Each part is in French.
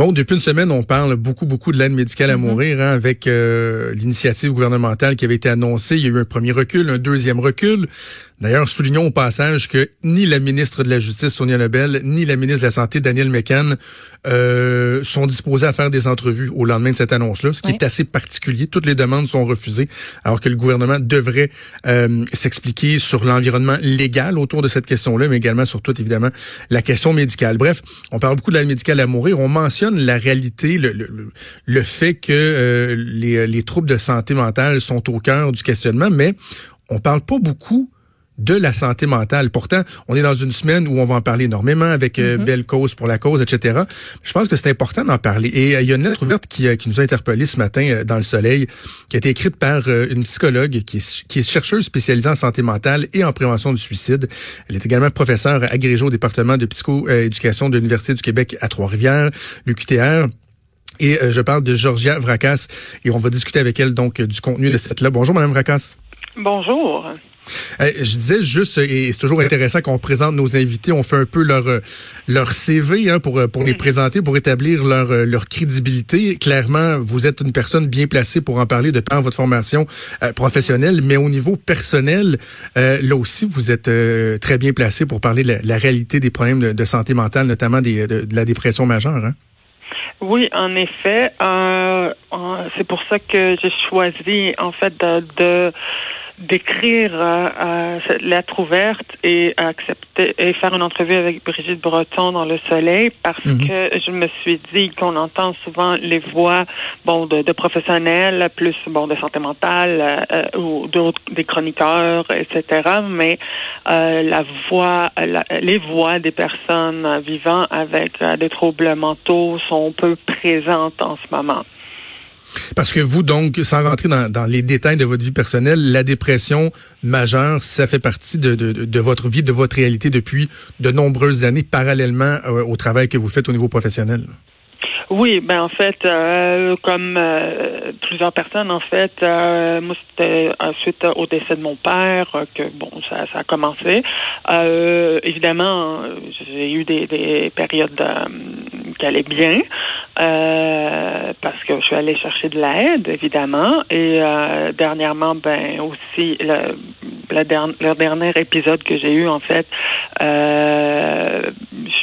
Bon, depuis une semaine, on parle beaucoup, beaucoup de l'aide médicale à Mhm. mourir hein, avec euh, l'initiative gouvernementale qui avait été annoncée. Il y a eu un premier recul, un deuxième recul. D'ailleurs, soulignons au passage que ni la ministre de la Justice, Sonia Lebel, ni la ministre de la Santé, Daniel McCann, euh, sont disposés à faire des entrevues au lendemain de cette annonce-là, ce qui Oui. est assez particulier. Toutes les demandes sont refusées, alors que le gouvernement devrait euh, s'expliquer sur l'environnement légal autour de cette question-là, mais également sur toute, évidemment, la question médicale. Bref, on parle beaucoup de l'aide médicale à mourir. On mentionne la réalité, le, le, le- fait que euh, les, les troubles de santé mentale sont au cœur du questionnement, mais on parle pas beaucoup de la santé mentale. Pourtant, on est dans une semaine où on va en parler énormément avec euh, Belle Cause pour la cause, etc. Je pense que c'est important d'en parler. Et euh, il y a une lettre ouverte qui, euh, qui nous a interpellés ce matin euh, dans le Soleil, qui a été écrite par une psychologue qui est, qui est chercheuse spécialisée en santé mentale et en prévention du suicide. Elle est également professeure agrégée au département de psychoéducation de l'Université du Québec à Trois-Rivières, l'UQTR. Et je parle de Georgia Vracas et on va discuter avec elle donc du contenu de cette lettre. Bonjour, Madame Vracas. Bonjour. Euh, je disais juste, et c'est toujours intéressant qu'on présente nos invités, on fait un peu leur euh, leur CV hein, pour euh, pour les présenter, pour établir leur leur crédibilité. Clairement, vous êtes une personne bien placée pour en parler de par votre formation euh, professionnelle, mais au niveau personnel, euh, là aussi, vous êtes euh, très bien placé pour parler de la, la réalité des problèmes de, de santé mentale, notamment des, de, de la dépression majeure. Hein? Oui, en effet, euh, c'est pour ça que j'ai choisi en fait de, de d'écrire euh, euh, cette lettre ouverte et accepter et faire une entrevue avec Brigitte Breton dans Le Soleil parce Mhm. que je me suis dit qu'on entend souvent les voix bon de, de professionnels plus bon de santé mentale euh, ou d'autres des chroniqueurs etc mais euh, la voix la- les voix des personnes vivant avec euh, des troubles mentaux sont peu présentes en ce moment. Parce que vous, donc, sans rentrer dans, les détails de votre vie personnelle, la dépression majeure, ça fait partie de votre vie, de votre réalité depuis de nombreuses années, parallèlement euh, au travail que vous faites au niveau professionnel. Oui, ben en fait, euh, comme euh, plusieurs personnes, en fait, euh, moi c'était euh, suite au décès de mon père euh, que bon, ça, ça a commencé. Euh, évidemment, euh, j'ai eu des, des périodes euh, qui allaient bien euh, parce que je suis allée chercher de l'aide, évidemment, et euh, dernièrement, ben aussi le, le, dernier, le dernier épisode que j'ai eu, en fait, euh,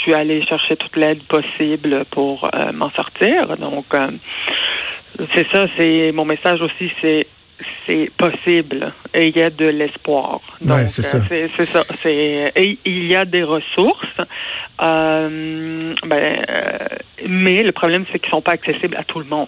suis allée chercher toute l'aide possible pour euh, m'en sortir. Donc, euh, c'est ça, c'est mon message aussi, c'est c'est possible et il y a de l'espoir. Donc, Ouais, c'est ça. euh, c'est c'est ça. C'est et il y a des ressources. Euh, ben, mais le problème, c'est qu'ils sont pas accessibles à tout le monde.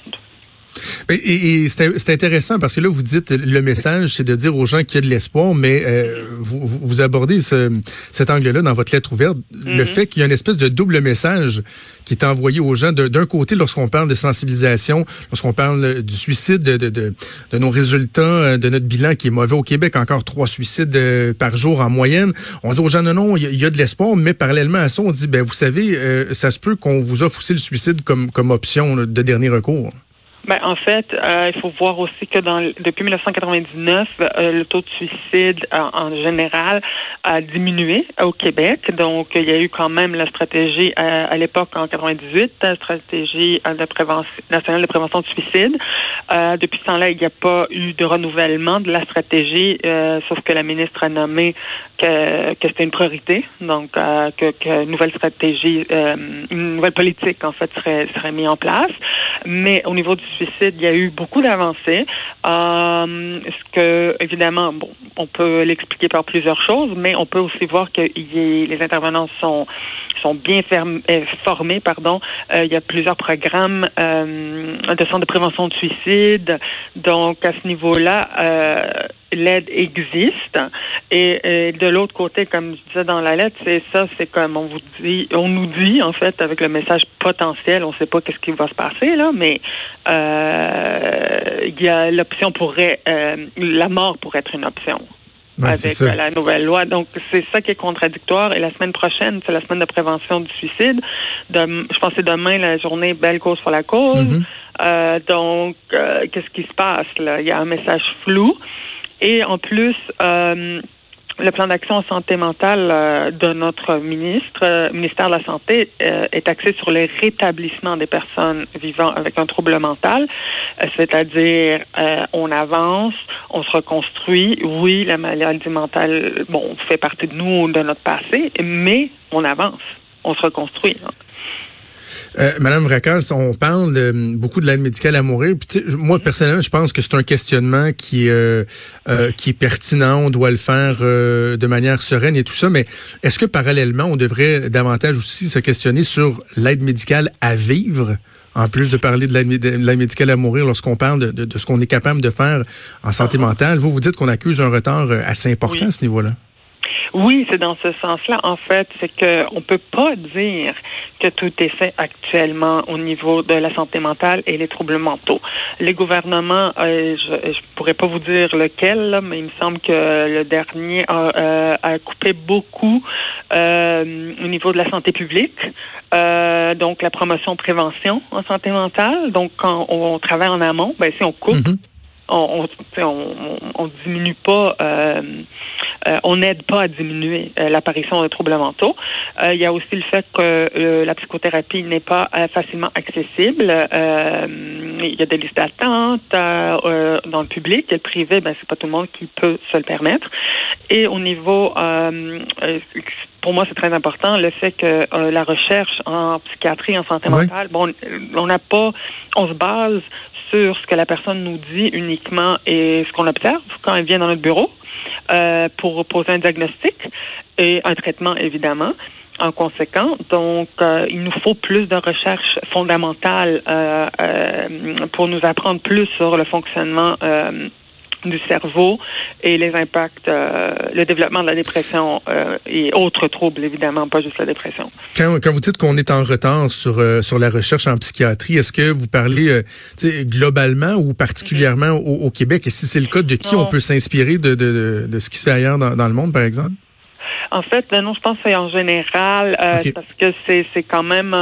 Et, et- et c'est intéressant parce que là, vous dites le message, c'est de dire aux gens qu'il y a de l'espoir, mais euh, vous, vous abordez ce, cet angle-là dans votre lettre ouverte, le Mhm. fait qu'il y a une espèce de double message qui est envoyé aux gens. D'un côté, lorsqu'on parle de sensibilisation, lorsqu'on parle du suicide, de, de, de, de nos résultats, euh, de notre bilan qui est mauvais au Québec, encore trois suicides euh, par jour en moyenne, on dit aux gens non, non, il y, a- il y a de l'espoir, mais parallèlement à ça, on dit, ben vous savez, euh, ça se peut qu'on vous offre aussi le suicide comme, comme option là, de dernier recours. Ben, en fait, euh, il faut voir aussi que dans, depuis 1999, euh, le taux de suicide euh, en général a diminué au Québec. Donc, il y a eu quand même la stratégie euh, à l'époque en 98, la stratégie euh, de prévention, nationale de prévention du suicide. Euh, depuis ce temps-là, il n'y a pas eu de renouvellement de la stratégie, sauf que la ministre a nommé que, que c'était une priorité, donc que, que une nouvelle stratégie, une nouvelle politique en fait serait serait mise en place. Mais au niveau du il y a eu beaucoup d'avancées. Euh, ce que évidemment, bon, on peut l'expliquer par plusieurs choses, mais on peut aussi voir que les intervenants sont sont bien euh, formés, pardon. Euh, il y a plusieurs programmes euh, de centres de prévention de suicide. Donc, à ce niveau-là, l'aide existe. Et, de l'autre côté, comme je disais dans la lettre, c'est ça, c'est comme on vous dit, on nous dit en fait avec le message potentiel, on ne sait pas qu'est-ce qui va se passer là, mais euh, il y a l'option pourrait, euh, la mort pourrait être une option. avec la nouvelle loi. Donc, c'est ça qui est contradictoire. Et la semaine prochaine, c'est la semaine de prévention du suicide. je pense que c'est demain la journée Belle cause pour la cause. Mm-hmm. Euh, donc, qu'est-ce qui se passe là? Il y a un message flou. Et en plus, euh, le plan d'action en santé mentale euh, de notre ministre, euh, ministère de la Santé, est axé sur le rétablissement des personnes vivant avec un trouble mental, c'est-à-dire on avance, on se reconstruit. Oui, la maladie mentale, bon, fait partie de nous, de notre passé, mais on avance, on se reconstruit. Euh, Madame Vracas, on parle beaucoup de l'aide médicale à mourir. Puis, moi, personnellement, je pense que c'est un questionnement qui, euh, euh, qui est pertinent. On doit le faire euh, de manière sereine et tout ça. Mais est-ce que parallèlement, on devrait davantage aussi se questionner sur l'aide médicale à vivre? En plus de parler de l'aide médicale à mourir lorsqu'on parle de, de, ce qu'on est capable de faire en santé ah. mentale, vous vous dites qu'on accuse un retard assez important à ce niveau-là. Oui, c'est dans ce sens-là. En fait, c'est que on peut pas dire que tout est fait actuellement au niveau de la santé mentale et les troubles mentaux. Les gouvernements, euh, je, je pourrais pas vous dire lequel, mais il me semble que le dernier a, euh, a coupé beaucoup euh, au niveau de la santé publique. Euh, donc la promotion prévention en santé mentale. Donc quand on, travaille en amont, ben si on coupe, mm-hmm. On, diminue pas euh, euh, on n'aide pas à diminuer euh, l'apparition de troubles mentaux. Il y a aussi le fait que la psychothérapie n'est pas facilement accessible. il y a des listes d'attente dans le public et le privé, ben c'est pas tout le monde qui peut se le permettre. Et au niveau pour moi, c'est très important le fait que la recherche en psychiatrie, en santé mentale, bon, on n'a pas, on se base sur ce que la personne nous dit uniquement et ce qu'on observe quand elle vient dans notre bureau. Euh, pour poser un diagnostic et un traitement, évidemment en conséquent. Donc, euh, il nous faut plus de recherche fondamentale euh, pour nous apprendre plus sur le fonctionnement du cerveau et les impacts, le développement de la dépression et autres troubles, évidemment, pas juste la dépression. Quand, quand vous dites qu'on est en retard sur, sur la recherche en psychiatrie, est-ce que vous parlez globalement ou particulièrement au, Québec? Et si c'est le cas, de qui on peut s'inspirer de, de, de, ce qui se fait ailleurs dans, dans le monde, par exemple? En fait, ben non, je pense que c'est en général parce que c'est c'est quand même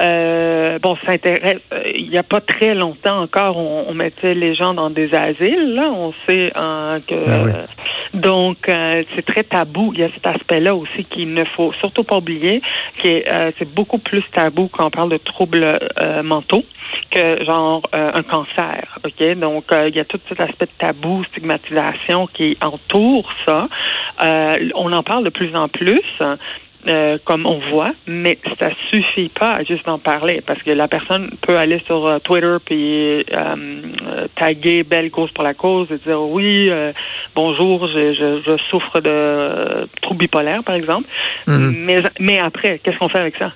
euh, bon, ça intéresse. Il n'y a pas très longtemps encore, on, on, mettait les gens dans des asiles. Là, on sait hein, que. Ah donc, euh, c'est très tabou. Il y a cet aspect-là aussi qu'il ne faut surtout pas oublier, qui est euh, c'est beaucoup plus tabou quand on parle de troubles mentaux que genre un cancer. Ok, donc il y a tout cet aspect de tabou, stigmatisation qui entoure ça. on en parle de plus en plus. Euh, comme on voit, mais ça suffit pas juste d'en parler parce que la personne peut aller sur euh, Twitter puis euh, taguer belle cause pour la cause et dire oui bonjour je, je, je, souffre de trouble bipolaire par exemple, mm-hmm. mais mais après qu'est-ce qu'on fait avec ça?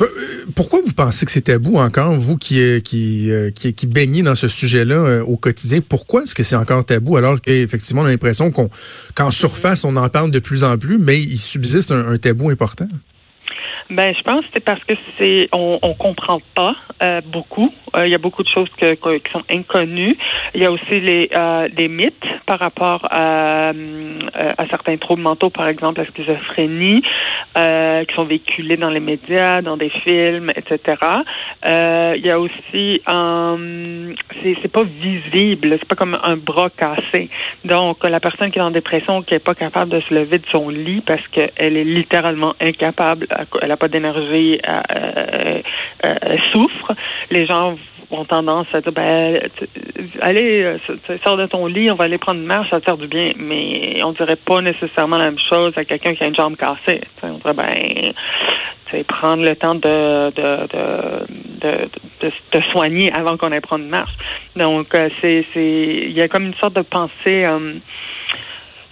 Euh, pourquoi vous pensez que c'est tabou encore, vous qui euh, qui, euh, qui, qui baignez dans ce sujet-là au quotidien? Pourquoi est-ce que c'est encore tabou alors qu'effectivement on a l'impression qu'on qu'en surface on en parle de plus en plus, mais il subsiste un tabou important? Ben, je pense que c'est parce que c'est on, on comprend pas euh, beaucoup. Euh, il y a beaucoup de choses que, qui sont inconnues. Il y a aussi les euh, des mythes par rapport à, à certains troubles mentaux, par exemple la schizophrénie, qui sont véhiculés dans les médias, dans des films, etc. il y a aussi c'est c'est pas visible, c'est pas comme un bras cassé. Donc la personne qui est en dépression, qui est pas capable de se lever de son lit parce qu'elle est littéralement incapable, pas d'énergie, elle, souffre. Les gens ont tendance à dire ben allez sors de ton lit on va aller prendre une marche ça te faire du bien mais on dirait pas nécessairement la même chose à quelqu'un qui a une jambe cassée on dirait ben prendre le temps de de, soigner avant qu'on aille prendre une marche donc euh, c'est c'est il y a comme une sorte de pensée euh,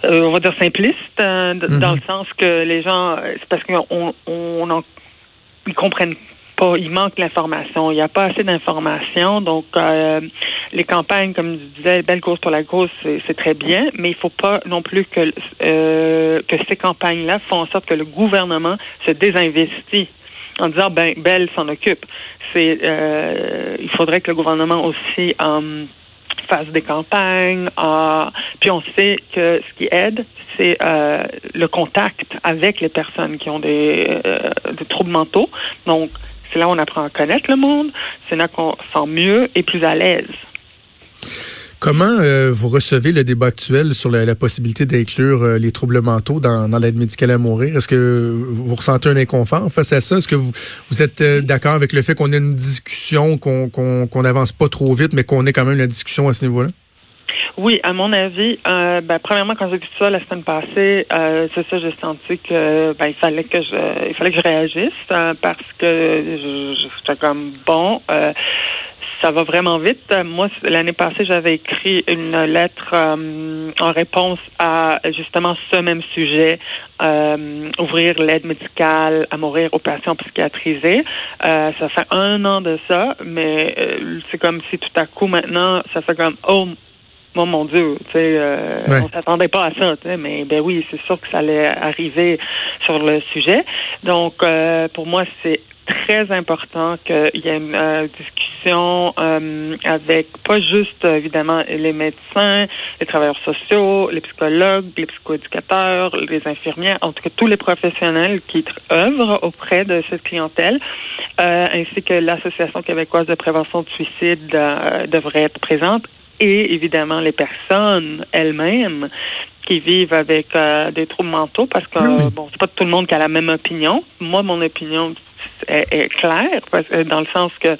euh, on va dire simpliste, euh, mm-hmm. dans le sens que les gens, euh, c'est parce qu'on on, on ils comprennent pas, il manque l'information, il n'y a pas assez d'informations, donc les campagnes, comme je disais, belle cause pour la cause, c'est très bien, mais il faut pas non plus que euh, que ces campagnes-là font en sorte que le gouvernement se désinvestit en disant ben Belle s'en occupe. C'est euh, il faudrait que le gouvernement aussi euh, fasse des campagnes. Euh, puis on sait que ce qui aide, c'est euh, le contact avec les personnes qui ont des, des troubles mentaux. Donc c'est là où on apprend à connaître le monde. C'est là qu'on sent mieux et plus à l'aise. Comment euh, vous recevez le débat actuel sur la, possibilité d'inclure euh, les troubles mentaux dans, l'aide médicale à mourir? Est-ce que vous ressentez un inconfort face à ça? Est-ce que vous, êtes euh, d'accord avec le fait qu'on ait une discussion, qu'on n'avance pas trop vite, mais qu'on ait quand même la discussion à ce niveau-là? Oui, à mon avis, ben, premièrement, quand j'ai vu ça la semaine passée, c'est ça, j'ai senti que ben, il fallait que je il fallait que je réagisse parce que j'étais comme bon ça va vraiment vite. Moi, l'année passée, j'avais écrit une lettre euh, en réponse à justement ce même sujet, euh, ouvrir l'aide médicale à mourir aux patients psychiatrisés. Euh, ça fait un an de ça, mais c'est comme si tout à coup maintenant, ça fait comme oh Oh mon Dieu, tu sais, on s'attendait pas à ça, tu sais, mais ben oui, c'est sûr que ça allait arriver sur le sujet. Donc, pour moi, c'est très important qu'il y ait une euh, discussion euh, avec pas juste évidemment les médecins, les travailleurs sociaux, les psychologues, les psychoéducateurs, les infirmières, en tout cas tous les professionnels qui œuvrent auprès de cette clientèle, euh, ainsi que l'Association québécoise de prévention de suicide devrait être présente et évidemment les personnes elles-mêmes qui vivent avec euh, des troubles mentaux parce que bon, c'est pas tout le monde qui a la même opinion. Moi, mon opinion est, claire parce que, dans le sens que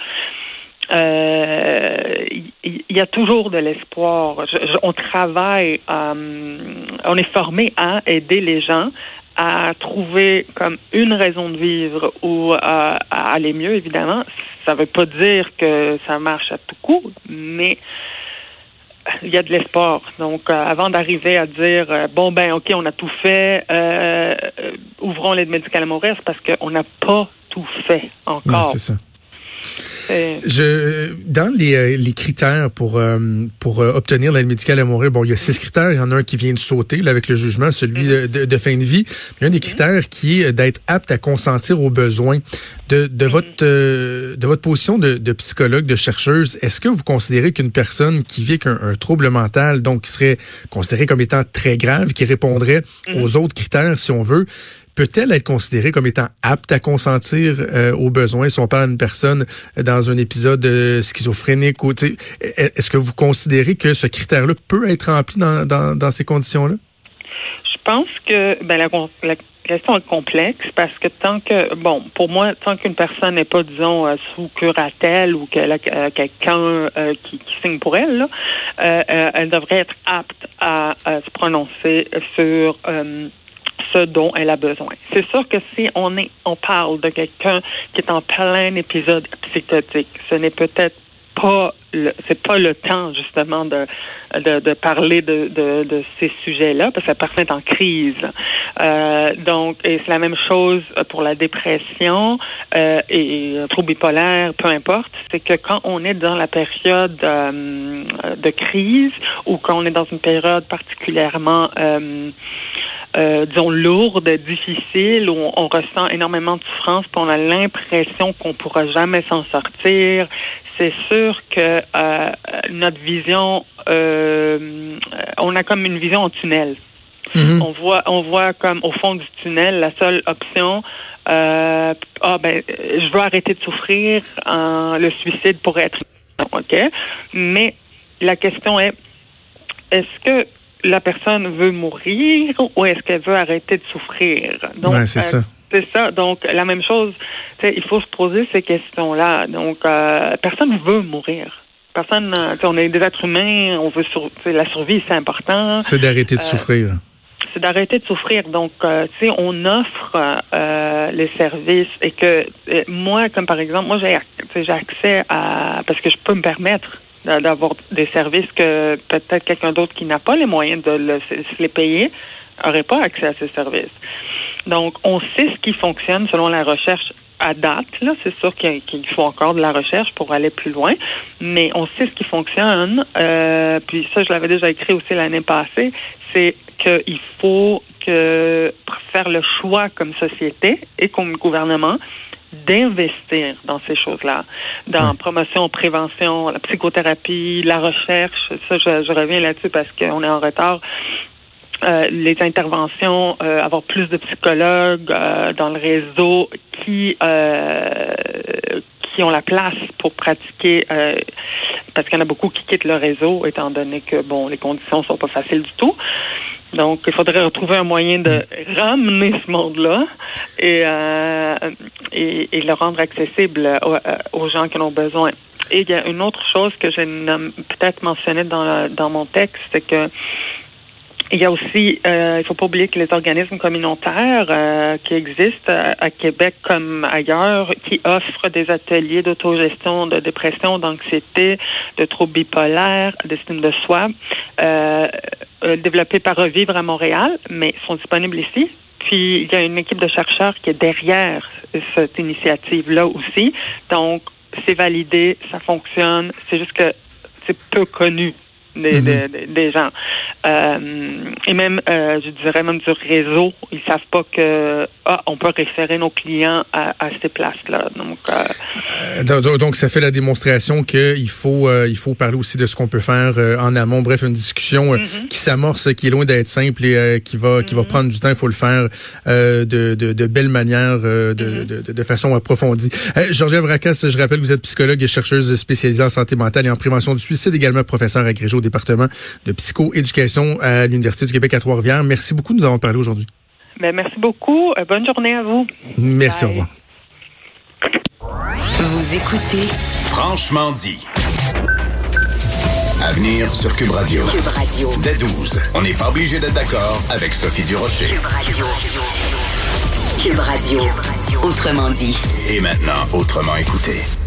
euh, il y, a toujours de l'espoir. on travaille, euh, on est formé à aider les gens à trouver comme une raison de vivre ou à, à aller mieux, évidemment. Ça veut pas dire que ça marche à tout coup, mais il y a de l'espoir. Donc, euh, avant d'arriver à dire euh, bon ben ok, on a tout fait, euh, ouvrons l'aide médicale à mourir, c'est parce qu'on n'a pas tout fait encore. c'est ça. Je, dans les, euh, les critères pour euh, pour euh, obtenir l'aide médicale à mourir, bon, il y a six critères. Il y en a un qui vient de sauter là, avec le jugement, celui mm-hmm. de, de, fin de vie. Il y a un des mm-hmm. critères qui est d'être apte à consentir aux besoins de, de mm-hmm. votre de votre position de, de psychologue, de chercheuse. Est-ce que vous considérez qu'une personne qui vit avec un, trouble mental, donc qui serait considérée comme étant très grave, qui répondrait aux autres critères, si on veut, peut-elle être considérée comme étant apte à consentir euh, aux besoins si on parle d'une personne dans un épisode euh, schizophrénique ou est-ce que vous considérez que ce critère-là peut être rempli dans, dans, ces conditions-là? Je pense que ben, la, la question est complexe parce que tant que bon pour moi tant qu'une personne n'est pas disons euh, sous curatelle ou qu'elle a quelqu'un qui, signe pour elle elle devrait être apte à se prononcer sur ce dont elle a besoin. C'est sûr que si on est, on parle de quelqu'un qui est en plein épisode psychotique, ce n'est peut-être c'est pas le temps justement de de, parler de, de, ces sujets-là parce que la personne est en crise. Euh, donc et c'est la même chose pour la dépression euh, et un trouble bipolaire, peu importe. C'est que quand on est dans la période euh, de crise ou quand on est dans une période particulièrement euh, euh, disons, lourde, difficile, où on, ressent énormément de souffrance, puis on a l'impression qu'on pourra jamais s'en sortir. C'est sûr que euh, notre vision, euh, on a comme une vision en tunnel. Mm-hmm. On voit, on voit comme au fond du tunnel, la seule option. ah ben, je veux arrêter de souffrir. le suicide pourrait être ok, mais la question est, est-ce que la personne veut mourir ou est-ce qu'elle veut arrêter de souffrir? Donc, c'est euh, ça. C'est ça. Donc, la même chose, il faut se poser ces questions-là. Donc, euh, personne veut mourir. Personne, euh, on est des êtres humains, on veut la survie, c'est important. C'est d'arrêter de souffrir. C'est d'arrêter de souffrir. Donc, si on offre les services et que moi, comme par exemple, moi j'ai accès à parce que je peux me permettre d'avoir des services que peut-être quelqu'un d'autre qui n'a pas les moyens de se les payer n'aurait pas accès à ces services. Donc, on sait ce qui fonctionne selon la recherche à date, là, c'est sûr qu'il faut encore de la recherche pour aller plus loin, mais on sait ce qui fonctionne. Euh, puis ça, je l'avais déjà écrit aussi l'année passée, c'est qu'il faut que faire le choix comme société et comme gouvernement d'investir dans ces choses-là, dans promotion, prévention, la psychothérapie, la recherche. Ça, je, je reviens là-dessus parce qu'on est en retard. Euh, les interventions, euh, avoir plus de psychologues euh, dans le réseau qui qui ont la place pour pratiquer parce qu'il y en a beaucoup qui quittent le réseau étant donné que bon les conditions sont pas faciles du tout. Donc il faudrait retrouver un moyen de ramener ce monde-là et, et, et le rendre accessible aux, aux, gens qui en ont besoin. Et il y a une autre chose que j'ai peut-être mentionné dans, dans mon texte, c'est que il y a aussi, euh, il faut pas oublier que les organismes communautaires euh, qui existent à, Québec comme ailleurs, qui offrent des ateliers d'autogestion de dépression, d'anxiété, de troubles bipolaires, d'estime de soi, euh, euh, développés par Revivre à Montréal, mais sont disponibles ici. Puis il y a une équipe de chercheurs qui est derrière cette initiative-là aussi. Donc, c'est validé, ça fonctionne. C'est juste que c'est peu connu des, mhm. des, des gens. Euh, et même, euh, je dirais même du réseau, ils savent pas que ah, on peut référer nos clients à, à ces places-là. Donc, euh, donc, donc, ça fait la démonstration qu'il faut il faut parler aussi de ce qu'on peut faire en amont. Bref, une discussion mhm. qui s'amorce, qui est loin d'être simple et qui va qui va mhm. prendre du temps. Il faut le faire de, de, de belle manière, de, de, de, façon approfondie. Georges Vracas, je rappelle, vous êtes psychologue et chercheuse spécialisée en santé mentale et en prévention du suicide, également professeur agrégé au département de psychoéducation à l'Université du Québec à Trois-Rivières. Merci beaucoup de nous avoir parlé aujourd'hui. Ben, merci beaucoup. Euh, bonne journée à vous. Merci, au revoir. Vous écoutez Franchement dit. Avenir sur Cube Radio. Cube Radio. Dès 12. On n'est pas obligé d'être d'accord avec Sophie Durocher. Cube Radio. Cube Radio. Autrement dit. Et maintenant, autrement écouté.